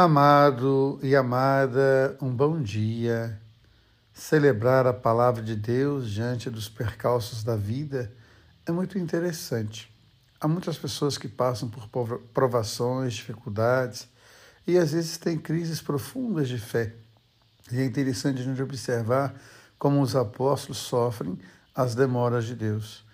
Amado e amada, um bom dia. Celebrar a palavra de Deus diante dos percalços da vida é muito interessante. Há muitas pessoas que passam por provações, dificuldades e às vezes têm crises profundas de fé. E é interessante a gente observar como os apóstolos sofrem as demoras de Deus.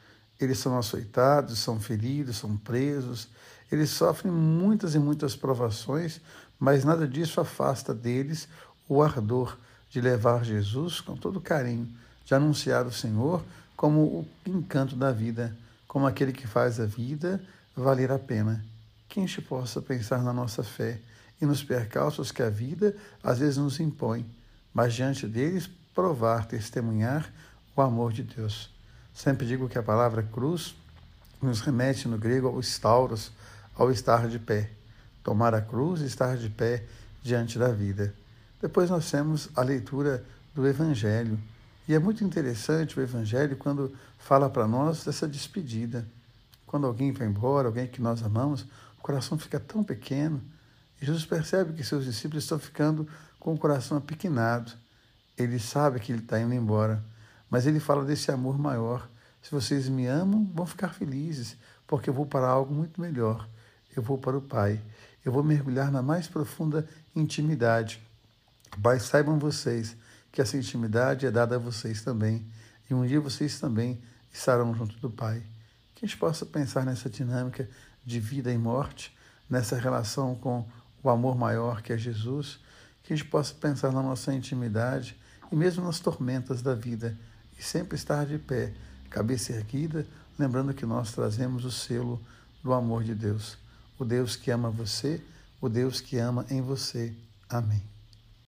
Eles são açoitados, são feridos, são presos, eles sofrem muitas e muitas provações mas nada disso afasta deles o ardor de levar Jesus com todo carinho, de anunciar o Senhor como o encanto da vida, como aquele que faz a vida valer a pena. Que a gente possa pensar na nossa fé e nos percalços que a vida às vezes nos impõe, mas diante deles provar, testemunhar o amor de Deus. Sempre digo que a palavra cruz nos remete no grego ao stauros, ao estar de pé tomar a cruz e estar de pé diante da vida. Depois nós temos a leitura do Evangelho. E é muito interessante o Evangelho quando fala para nós dessa despedida. Quando alguém vai embora, alguém que nós amamos, o coração fica tão pequeno. E Jesus percebe que seus discípulos estão ficando com o coração apequenado. Ele sabe que ele está indo embora, mas ele fala desse amor maior. Se vocês me amam, vão ficar felizes, porque eu vou para algo muito melhor. Eu vou para o Pai eu vou mergulhar na mais profunda intimidade. Pai, saibam vocês que essa intimidade é dada a vocês também, e um dia vocês também estarão junto do Pai. Que a gente possa pensar nessa dinâmica de vida e morte, nessa relação com o amor maior que é Jesus, que a gente possa pensar na nossa intimidade e mesmo nas tormentas da vida, e sempre estar de pé, cabeça erguida, lembrando que nós trazemos o selo do amor de Deus o Deus que ama você, o Deus que ama em você. Amém.